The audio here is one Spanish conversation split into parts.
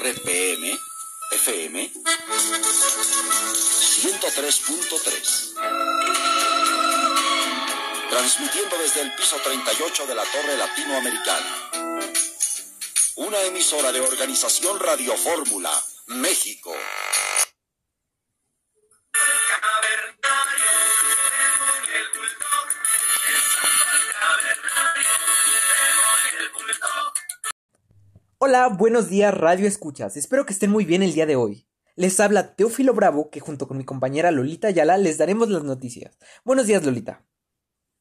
RPM, FM 103.3. Transmitiendo desde el piso 38 de la Torre Latinoamericana. Una emisora de Organización Radio Fórmula, México. Hola, buenos días Radio Escuchas. Espero que estén muy bien el día de hoy. Les habla Teófilo Bravo, que junto con mi compañera Lolita Ayala les daremos las noticias. Buenos días, Lolita.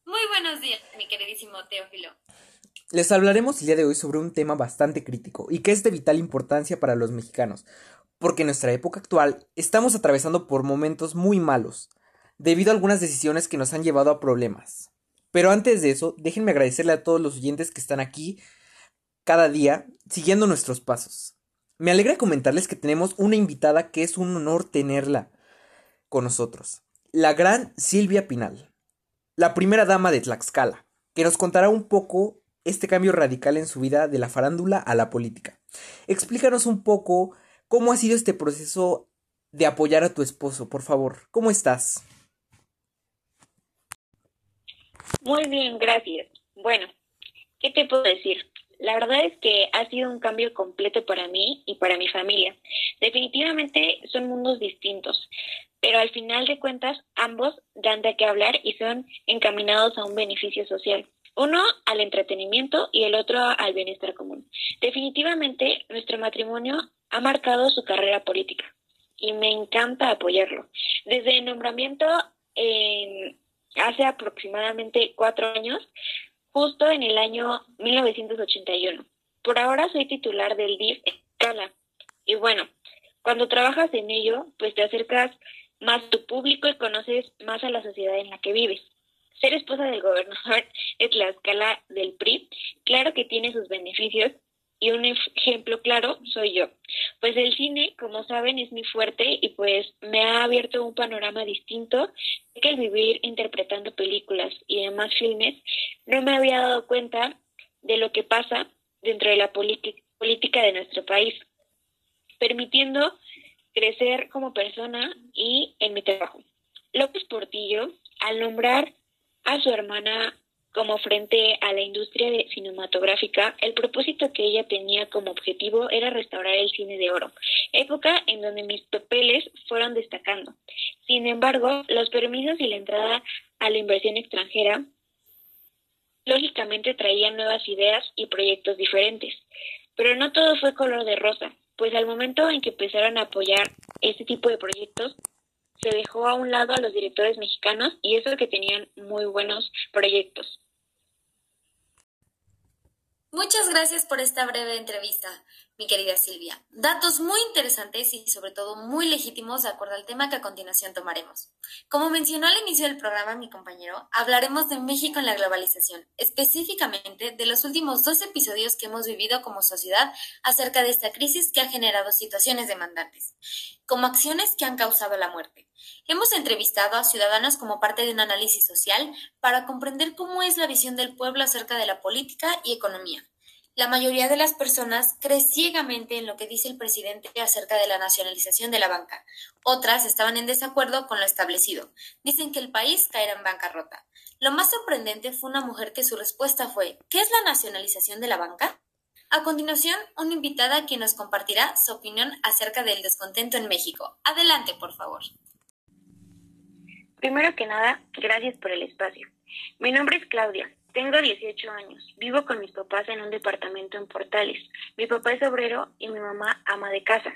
Muy buenos días, mi queridísimo Teófilo. Les hablaremos el día de hoy sobre un tema bastante crítico y que es de vital importancia para los mexicanos, porque en nuestra época actual estamos atravesando por momentos muy malos, debido a algunas decisiones que nos han llevado a problemas. Pero antes de eso, déjenme agradecerle a todos los oyentes que están aquí cada día siguiendo nuestros pasos. Me alegra comentarles que tenemos una invitada que es un honor tenerla con nosotros, la gran Silvia Pinal, la primera dama de Tlaxcala, que nos contará un poco este cambio radical en su vida de la farándula a la política. Explícanos un poco cómo ha sido este proceso de apoyar a tu esposo, por favor. ¿Cómo estás? Muy bien, gracias. Bueno, ¿qué te puedo decir? La verdad es que ha sido un cambio completo para mí y para mi familia. Definitivamente son mundos distintos, pero al final de cuentas ambos dan de qué hablar y son encaminados a un beneficio social. Uno al entretenimiento y el otro al bienestar común. Definitivamente nuestro matrimonio ha marcado su carrera política y me encanta apoyarlo. Desde el nombramiento en hace aproximadamente cuatro años justo en el año 1981. Por ahora soy titular del DIF Escala. Y bueno, cuando trabajas en ello, pues te acercas más a tu público y conoces más a la sociedad en la que vives. Ser esposa del gobernador es la escala del PRI. Claro que tiene sus beneficios, y un ejemplo claro soy yo. Pues el cine, como saben, es muy fuerte y pues me ha abierto un panorama distinto que el vivir interpretando películas y demás filmes no me había dado cuenta de lo que pasa dentro de la política de nuestro país, permitiendo crecer como persona y en mi trabajo. López Portillo, al nombrar a su hermana como frente a la industria cinematográfica, el propósito que ella tenía como objetivo era restaurar el cine de oro, época en donde mis papeles fueron destacando. Sin embargo, los permisos y la entrada a la inversión extranjera lógicamente traían nuevas ideas y proyectos diferentes, pero no todo fue color de rosa, pues al momento en que empezaron a apoyar este tipo de proyectos, se dejó a un lado a los directores mexicanos y eso que tenían muy buenos proyectos. Muchas gracias por esta breve entrevista, mi querida Silvia. Datos muy interesantes y sobre todo muy legítimos de acuerdo al tema que a continuación tomaremos. Como mencionó al inicio del programa mi compañero, hablaremos de México en la globalización, específicamente de los últimos dos episodios que hemos vivido como sociedad acerca de esta crisis que ha generado situaciones demandantes, como acciones que han causado la muerte. Hemos entrevistado a ciudadanos como parte de un análisis social para comprender cómo es la visión del pueblo acerca de la política y economía. La mayoría de las personas cree ciegamente en lo que dice el presidente acerca de la nacionalización de la banca. Otras estaban en desacuerdo con lo establecido. Dicen que el país caerá en bancarrota. Lo más sorprendente fue una mujer que su respuesta fue ¿Qué es la nacionalización de la banca? A continuación, una invitada quien nos compartirá su opinión acerca del descontento en México. Adelante, por favor. Primero que nada, gracias por el espacio. Mi nombre es Claudia, tengo 18 años, vivo con mis papás en un departamento en Portales. Mi papá es obrero y mi mamá ama de casa.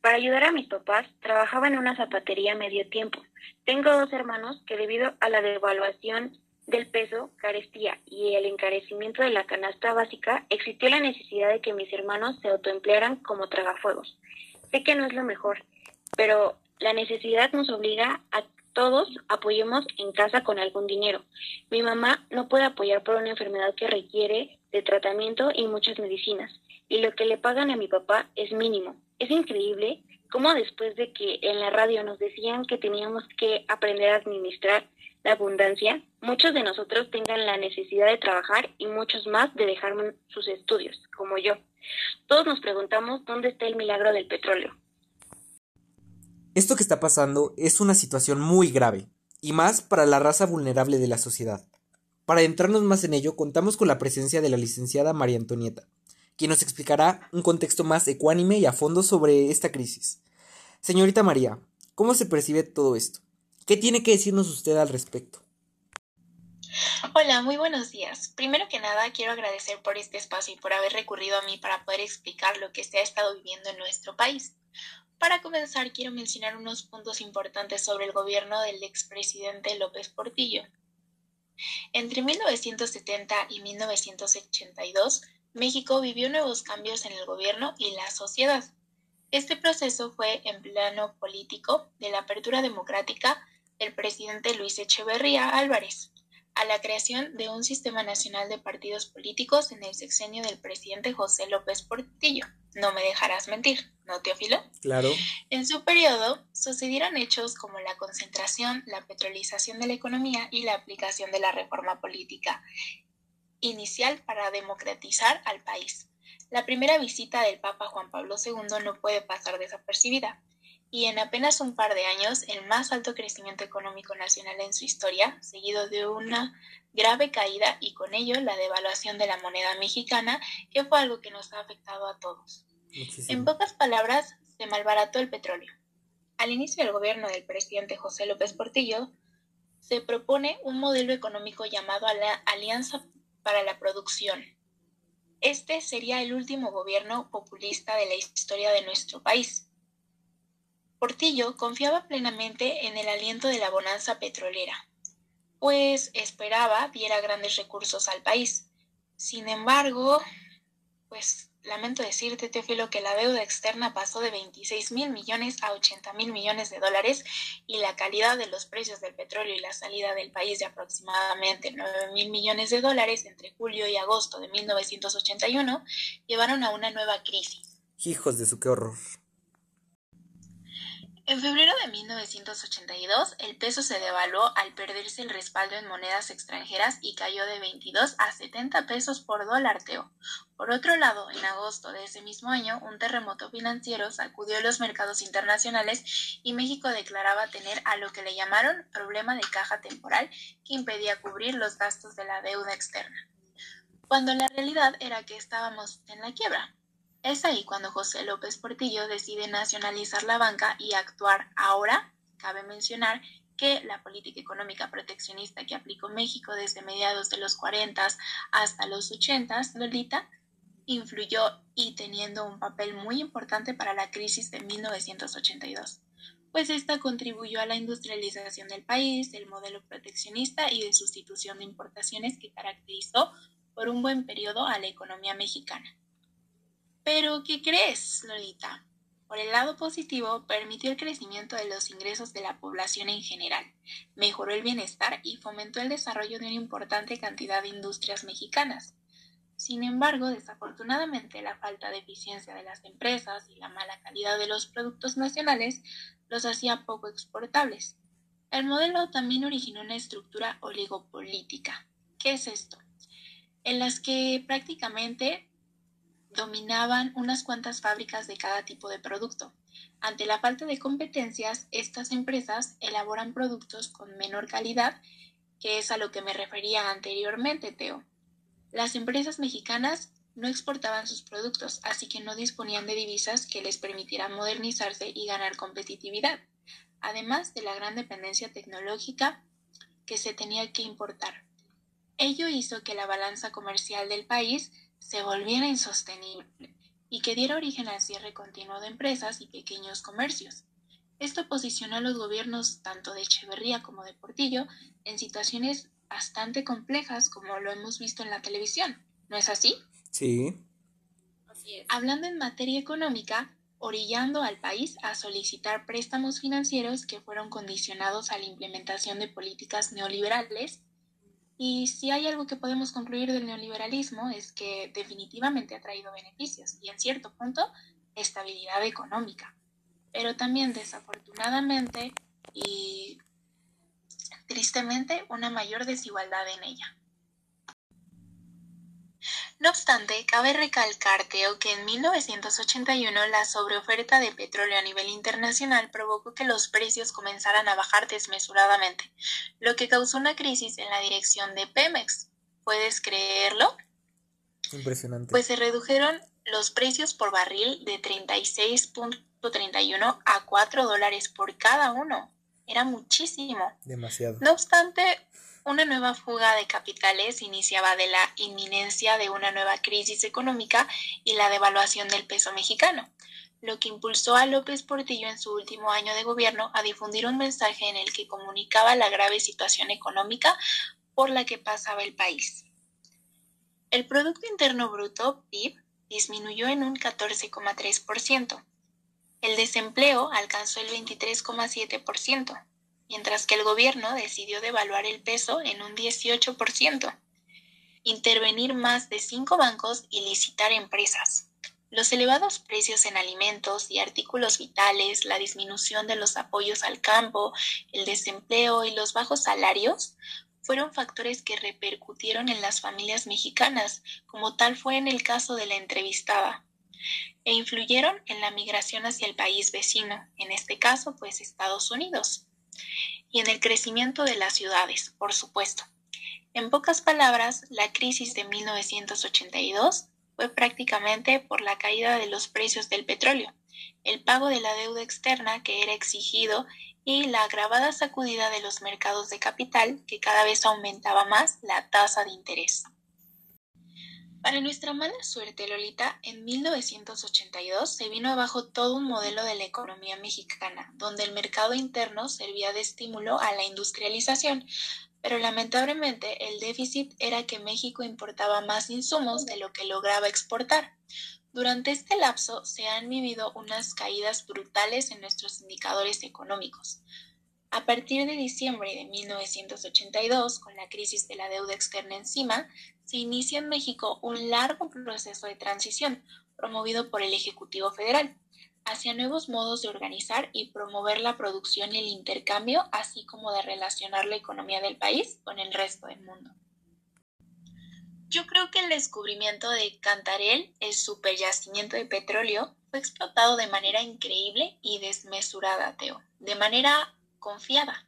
Para ayudar a mis papás, trabajaba en una zapatería medio tiempo. Tengo dos hermanos que debido a la devaluación del peso, carestía y el encarecimiento de la canasta básica, existió la necesidad de que mis hermanos se autoemplearan como tragafuegos. Sé que no es lo mejor, pero la necesidad nos obliga a todos apoyemos en casa con algún dinero. Mi mamá no puede apoyar por una enfermedad que requiere de tratamiento y muchas medicinas, y lo que le pagan a mi papá es mínimo. Es increíble cómo después de que en la radio nos decían que teníamos que aprender a administrar, la abundancia, muchos de nosotros tengan la necesidad de trabajar y muchos más de dejar sus estudios, como yo. Todos nos preguntamos dónde está el milagro del petróleo. Esto que está pasando es una situación muy grave, y más para la raza vulnerable de la sociedad. Para entrarnos más en ello, contamos con la presencia de la licenciada María Antonieta, quien nos explicará un contexto más ecuánime y a fondo sobre esta crisis. Señorita María, ¿cómo se percibe todo esto? ¿Qué tiene que decirnos usted al respecto? Hola, muy buenos días. Primero que nada, quiero agradecer por este espacio y por haber recurrido a mí para poder explicar lo que se ha estado viviendo en nuestro país. Para comenzar, quiero mencionar unos puntos importantes sobre el gobierno del expresidente López Portillo. Entre 1970 y 1982, México vivió nuevos cambios en el gobierno y la sociedad. Este proceso fue en plano político de la apertura democrática del presidente Luis Echeverría Álvarez, a la creación de un sistema nacional de partidos políticos en el sexenio del presidente José López Portillo. No me dejarás mentir, ¿no, Teófilo? Claro. En su periodo sucedieron hechos como la concentración, la petrolización de la economía y la aplicación de la reforma política inicial para democratizar al país. La primera visita del Papa Juan Pablo II no puede pasar desapercibida y en apenas un par de años el más alto crecimiento económico nacional en su historia, seguido de una grave caída y con ello la devaluación de la moneda mexicana, que fue algo que nos ha afectado a todos. En pocas palabras, se malbarató el petróleo. Al inicio del gobierno del presidente José López Portillo, se propone un modelo económico llamado Alianza para la Producción. Este sería el último gobierno populista de la historia de nuestro país Portillo confiaba plenamente en el aliento de la bonanza petrolera, pues esperaba diera grandes recursos al país. Sin embargo, pues lamento decirte, Teófilo, que la deuda externa pasó de 26 mil millones a 80 mil millones de dólares y la calidad de los precios del petróleo y la salida del país de aproximadamente 9 mil millones de dólares entre julio y agosto de 1981 llevaron a una nueva crisis. Hijos de su qué horror. En febrero de 1982, el peso se devaluó al perderse el respaldo en monedas extranjeras y cayó de 22 a 70 pesos por dólar teo. Por otro lado, en agosto de ese mismo año, un terremoto financiero sacudió los mercados internacionales y México declaraba tener a lo que le llamaron problema de caja temporal que impedía cubrir los gastos de la deuda externa. Cuando la realidad era que estábamos en la quiebra. Es ahí cuando José López Portillo decide nacionalizar la banca y actuar ahora. Cabe mencionar que la política económica proteccionista que aplicó México desde mediados de los 40 hasta los 80, Lolita, influyó y teniendo un papel muy importante para la crisis de 1982, pues esta contribuyó a la industrialización del país, el modelo proteccionista y de sustitución de importaciones que caracterizó por un buen periodo a la economía mexicana. Pero, ¿qué crees, Lolita? Por el lado positivo, permitió el crecimiento de los ingresos de la población en general, mejoró el bienestar y fomentó el desarrollo de una importante cantidad de industrias mexicanas. Sin embargo, desafortunadamente, la falta de eficiencia de las empresas y la mala calidad de los productos nacionales los hacía poco exportables. El modelo también originó una estructura oligopolítica. ¿Qué es esto? En las que prácticamente dominaban unas cuantas fábricas de cada tipo de producto. Ante la falta de competencias, estas empresas elaboran productos con menor calidad, que es a lo que me refería anteriormente, Teo. Las empresas mexicanas no exportaban sus productos, así que no disponían de divisas que les permitieran modernizarse y ganar competitividad, además de la gran dependencia tecnológica que se tenía que importar. Ello hizo que la balanza comercial del país se volviera insostenible y que diera origen al cierre continuo de empresas y pequeños comercios. Esto posicionó a los gobiernos tanto de Echeverría como de Portillo en situaciones bastante complejas como lo hemos visto en la televisión. ¿No es así? Sí. Hablando en materia económica, orillando al país a solicitar préstamos financieros que fueron condicionados a la implementación de políticas neoliberales y si hay algo que podemos concluir del neoliberalismo es que definitivamente ha traído beneficios y en cierto punto estabilidad económica. Pero también desafortunadamente y tristemente, una mayor desigualdad en ella. No obstante, cabe recalcar, que en 1981 la sobreoferta de petróleo a nivel internacional provocó que los precios comenzaran a bajar desmesuradamente, lo que causó una crisis en la dirección de Pemex. ¿Puedes creerlo? Impresionante. Pues se redujeron los precios por barril de 36.31 a 4 dólares por cada uno. Era muchísimo. Demasiado. No obstante, una nueva fuga de capitales iniciaba de la inminencia de una nueva crisis económica y la devaluación del peso mexicano, lo que impulsó a López Portillo en su último año de gobierno a difundir un mensaje en el que comunicaba la grave situación económica por la que pasaba el país. El Producto Interno Bruto, PIB, disminuyó en un 14,3%. El desempleo alcanzó el 23,7% mientras que el gobierno decidió devaluar el peso en un 18%, intervenir más de cinco bancos y licitar empresas. Los elevados precios en alimentos y artículos vitales, la disminución de los apoyos al campo, el desempleo y los bajos salarios fueron factores que repercutieron en las familias mexicanas, como tal fue en el caso de la entrevistada, e influyeron en la migración hacia el país vecino, en este caso pues Estados Unidos y en el crecimiento de las ciudades, por supuesto. En pocas palabras, la crisis de 1982 fue prácticamente por la caída de los precios del petróleo, el pago de la deuda externa que era exigido y la agravada sacudida de los mercados de capital que cada vez aumentaba más la tasa de interés. Para nuestra mala suerte, Lolita, en 1982 se vino abajo todo un modelo de la economía mexicana, donde el mercado interno servía de estímulo a la industrialización, pero lamentablemente el déficit era que México importaba más insumos de lo que lograba exportar. Durante este lapso se han vivido unas caídas brutales en nuestros indicadores económicos. A partir de diciembre de 1982, con la crisis de la deuda externa encima, se inicia en México un largo proceso de transición promovido por el Ejecutivo Federal hacia nuevos modos de organizar y promover la producción y el intercambio, así como de relacionar la economía del país con el resto del mundo. Yo creo que el descubrimiento de Cantarell, el superyacimiento de petróleo, fue explotado de manera increíble y desmesurada, Teo, de manera confiada.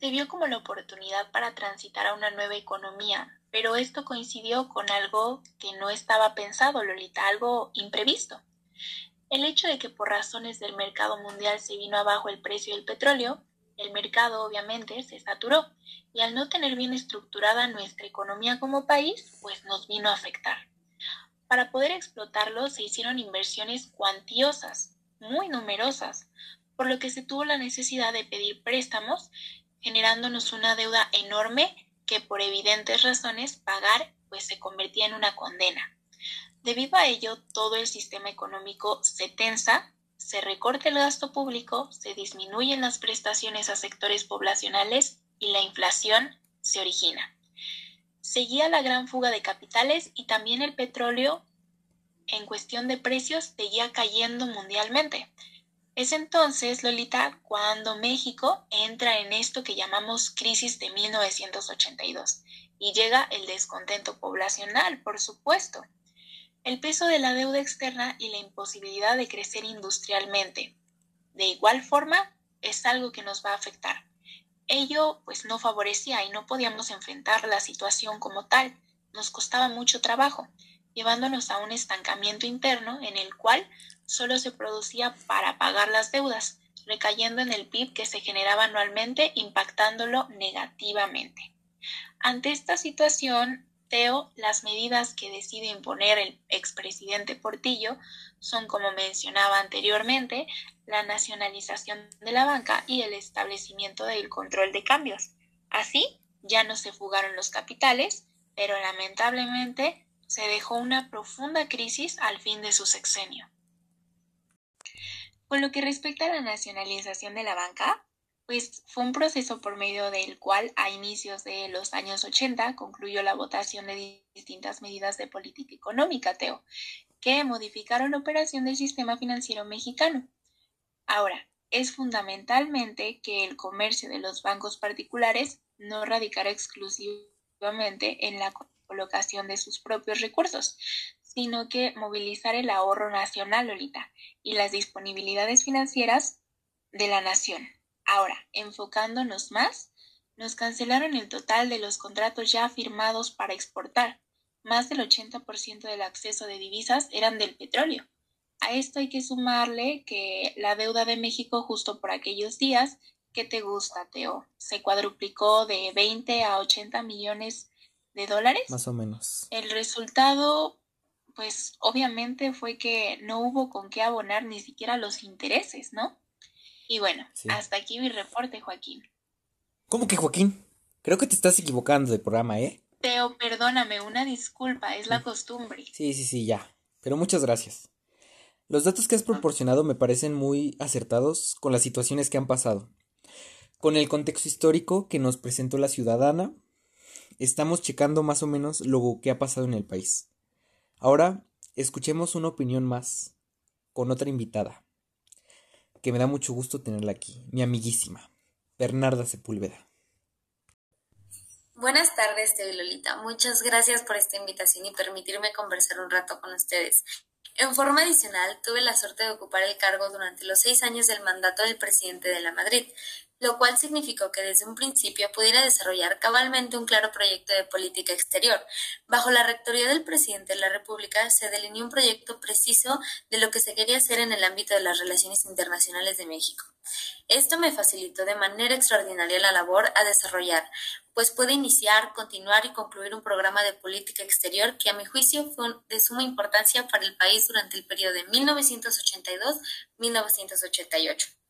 Se vio como la oportunidad para transitar a una nueva economía, pero esto coincidió con algo que no estaba pensado, Lolita, algo imprevisto. El hecho de que por razones del mercado mundial se vino abajo el precio del petróleo, el mercado obviamente se saturó y al no tener bien estructurada nuestra economía como país, pues nos vino a afectar. Para poder explotarlo se hicieron inversiones cuantiosas, muy numerosas, por lo que se tuvo la necesidad de pedir préstamos, generándonos una deuda enorme que por evidentes razones pagar pues se convertía en una condena. Debido a ello, todo el sistema económico se tensa, se recorta el gasto público, se disminuyen las prestaciones a sectores poblacionales y la inflación se origina. Seguía la gran fuga de capitales y también el petróleo en cuestión de precios seguía cayendo mundialmente. Es entonces, Lolita, cuando México entra en esto que llamamos crisis de 1982 y llega el descontento poblacional, por supuesto, el peso de la deuda externa y la imposibilidad de crecer industrialmente. De igual forma, es algo que nos va a afectar. Ello pues no favorecía y no podíamos enfrentar la situación como tal, nos costaba mucho trabajo, llevándonos a un estancamiento interno en el cual solo se producía para pagar las deudas, recayendo en el PIB que se generaba anualmente, impactándolo negativamente. Ante esta situación, Teo, las medidas que decide imponer el expresidente Portillo son, como mencionaba anteriormente, la nacionalización de la banca y el establecimiento del control de cambios. Así, ya no se fugaron los capitales, pero lamentablemente se dejó una profunda crisis al fin de su sexenio. Con lo que respecta a la nacionalización de la banca, pues fue un proceso por medio del cual a inicios de los años 80 concluyó la votación de distintas medidas de política económica, Teo, que modificaron la operación del sistema financiero mexicano. Ahora, es fundamentalmente que el comercio de los bancos particulares no radicara exclusivamente en la colocación de sus propios recursos, sino que movilizar el ahorro nacional, Lolita, y las disponibilidades financieras de la nación. Ahora, enfocándonos más, nos cancelaron el total de los contratos ya firmados para exportar. Más del 80% del acceso de divisas eran del petróleo. A esto hay que sumarle que la deuda de México justo por aquellos días, ¿qué te gusta, Teo? Se cuadruplicó de 20 a 80 millones de dólares. Más o menos. El resultado, pues obviamente fue que no hubo con qué abonar ni siquiera los intereses, ¿no? Y bueno, hasta aquí mi reporte, Joaquín. ¿Cómo que Joaquín? Creo que te estás equivocando de programa, ¿eh? Teo, perdóname, una disculpa, es la costumbre. Sí, sí, sí, ya. Pero muchas gracias. Los datos que has proporcionado me parecen muy acertados con las situaciones que han pasado. Con el contexto histórico que nos presentó la ciudadana, estamos checando más o menos lo que ha pasado en el país. Ahora, escuchemos una opinión más con otra invitada, que me da mucho gusto tenerla aquí, mi amiguísima, Bernarda Sepúlveda. Buenas tardes, Teo Lolita. Muchas gracias por esta invitación y permitirme conversar un rato con ustedes. En forma adicional, tuve la suerte de ocupar el cargo durante los seis años del mandato del presidente de la Madrid, lo cual significó que desde un principio pudiera desarrollar cabalmente un claro proyecto de política exterior. Bajo la rectoría del presidente de la República se delineó un proyecto preciso de lo que se quería hacer en el ámbito de las relaciones internacionales de México. Esto me facilitó de manera extraordinaria la labor a desarrollar, pues puede iniciar, continuar y concluir un programa de política exterior que a mi juicio fue de suma importancia para el país durante el periodo de 1982-1988.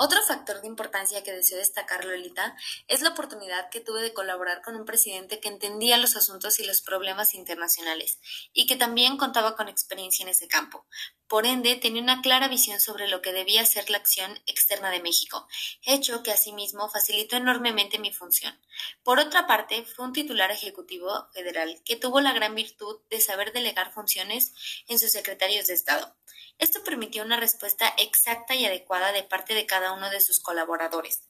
Otro factor de importancia que deseo destacar, Lolita, es la oportunidad que tuve de colaborar con un presidente que entendía los asuntos y los problemas internacionales y que también contaba con experiencia en ese campo. Por ende, tenía una clara visión sobre lo que debía ser la acción externa de México, hecho que asimismo facilitó enormemente mi función. Por otra parte, fue un titular ejecutivo federal que tuvo la gran virtud de saber delegar funciones en sus secretarios de Estado. Esto permitió una respuesta exacta y adecuada de parte de cada uno de sus colaboradores,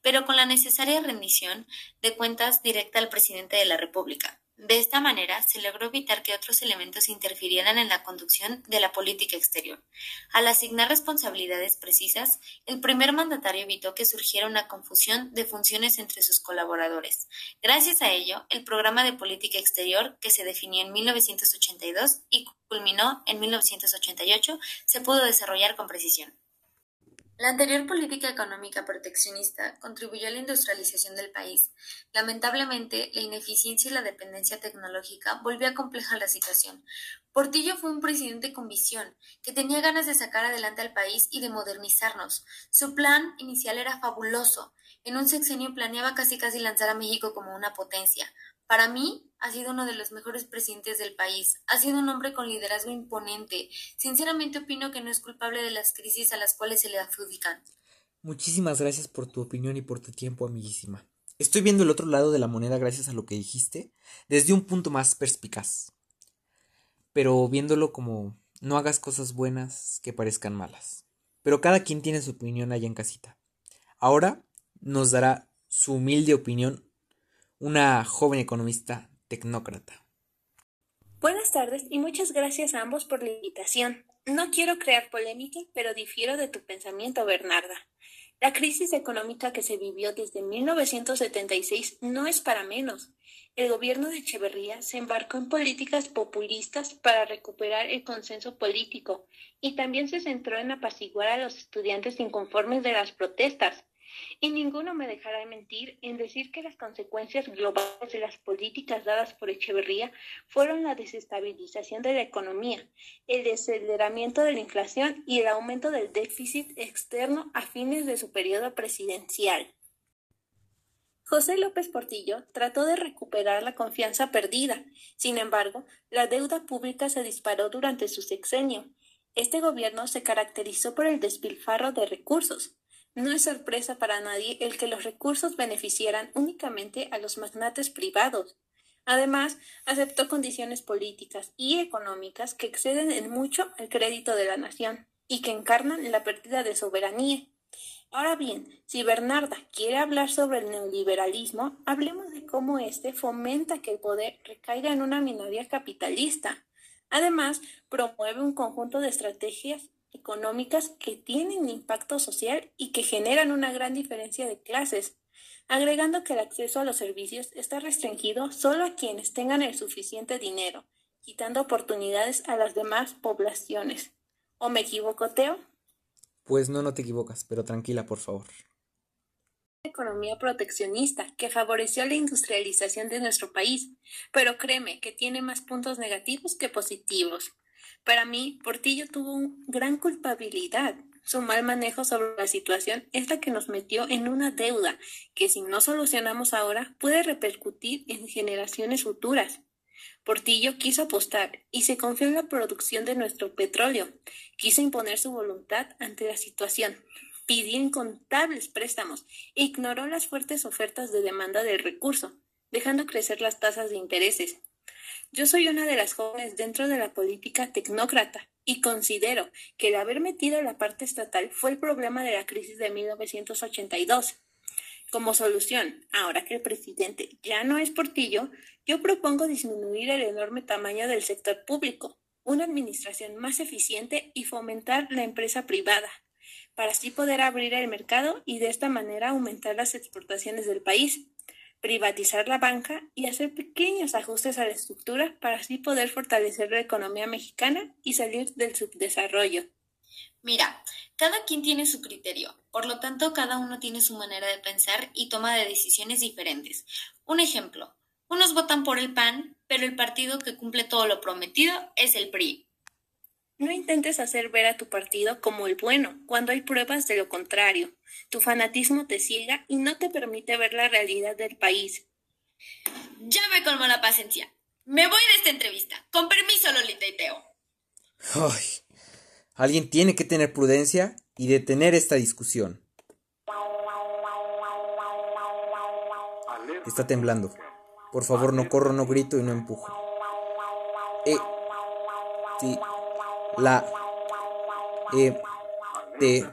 pero con la necesaria rendición de cuentas directa al presidente de la República. De esta manera se logró evitar que otros elementos interfirieran en la conducción de la política exterior. Al asignar responsabilidades precisas, el primer mandatario evitó que surgiera una confusión de funciones entre sus colaboradores. Gracias a ello, el programa de política exterior, que se definió en 1982 y culminó en 1988, se pudo desarrollar con precisión. La anterior política económica proteccionista contribuyó a la industrialización del país. Lamentablemente, la ineficiencia y la dependencia tecnológica volvió a complejar la situación. Portillo fue un presidente con visión, que tenía ganas de sacar adelante al país y de modernizarnos. Su plan inicial era fabuloso. En un sexenio planeaba casi casi lanzar a México como una potencia. Para mí, ha sido uno de los mejores presidentes del país. Ha sido un hombre con liderazgo imponente. Sinceramente opino que no es culpable de las crisis a las cuales se le adjudican. Muchísimas gracias por tu opinión y por tu tiempo, amiguísima. Estoy viendo el otro lado de la moneda gracias a lo que dijiste, desde un punto más perspicaz. Pero viéndolo como no hagas cosas buenas que parezcan malas. Pero cada quien tiene su opinión allá en casita. Ahora nos dará su humilde opinión una joven economista tecnócrata. Buenas tardes y muchas gracias a ambos por la invitación. No quiero crear polémica, pero difiero de tu pensamiento, Bernarda. La crisis económica que se vivió desde 1976 no es para menos. El gobierno de Echeverría se embarcó en políticas populistas para recuperar el consenso político y también se centró en apaciguar a los estudiantes inconformes de las protestas. Y ninguno me dejará de mentir en decir que las consecuencias globales de las políticas dadas por Echeverría fueron la desestabilización de la economía, el desaceleramiento de la inflación y el aumento del déficit externo a fines de su periodo presidencial. José López Portillo trató de recuperar la confianza perdida. Sin embargo, la deuda pública se disparó durante su sexenio. Este gobierno se caracterizó por el despilfarro de recursos, no es sorpresa para nadie el que los recursos beneficiaran únicamente a los magnates privados. Además, aceptó condiciones políticas y económicas que exceden en mucho el crédito de la nación y que encarnan la pérdida de soberanía. Ahora bien, si Bernarda quiere hablar sobre el neoliberalismo, hablemos de cómo éste fomenta que el poder recaiga en una minoría capitalista. Además, promueve un conjunto de estrategias económicas que tienen impacto social y que generan una gran diferencia de clases, agregando que el acceso a los servicios está restringido solo a quienes tengan el suficiente dinero, quitando oportunidades a las demás poblaciones. ¿O me equivoco, Teo? Pues no, no te equivocas, pero tranquila, por favor. Economía proteccionista que favoreció la industrialización de nuestro país, pero créeme que tiene más puntos negativos que positivos. Para mí, Portillo tuvo gran culpabilidad. Su mal manejo sobre la situación es la que nos metió en una deuda que si no solucionamos ahora puede repercutir en generaciones futuras. Portillo quiso apostar y se confió en la producción de nuestro petróleo. Quiso imponer su voluntad ante la situación. Pidió incontables préstamos e ignoró las fuertes ofertas de demanda del recurso, dejando crecer las tasas de intereses. Yo soy una de las jóvenes dentro de la política tecnócrata y considero que el haber metido la parte estatal fue el problema de la crisis de 1982. Como solución, ahora que el presidente ya no es Portillo, yo propongo disminuir el enorme tamaño del sector público, una administración más eficiente y fomentar la empresa privada, para así poder abrir el mercado y de esta manera aumentar las exportaciones del país, privatizar la banca y hacer pequeños ajustes a la estructura para así poder fortalecer la economía mexicana y salir del subdesarrollo. Mira, cada quien tiene su criterio, por lo tanto cada uno tiene su manera de pensar y toma de decisiones diferentes. Un ejemplo, unos votan por el PAN, pero el partido que cumple todo lo prometido es el PRI. No intentes hacer ver a tu partido como el bueno, cuando hay pruebas de lo contrario. Tu fanatismo te ciega y no te permite ver la realidad del país. Ya me colmó la paciencia. Me voy de esta entrevista. Con permiso, Lolita y Teo. Ay, Alguien tiene que tener prudencia y detener esta discusión. Está temblando. Por favor, no corro, no grito y no empujo. E, ti, la, e, te,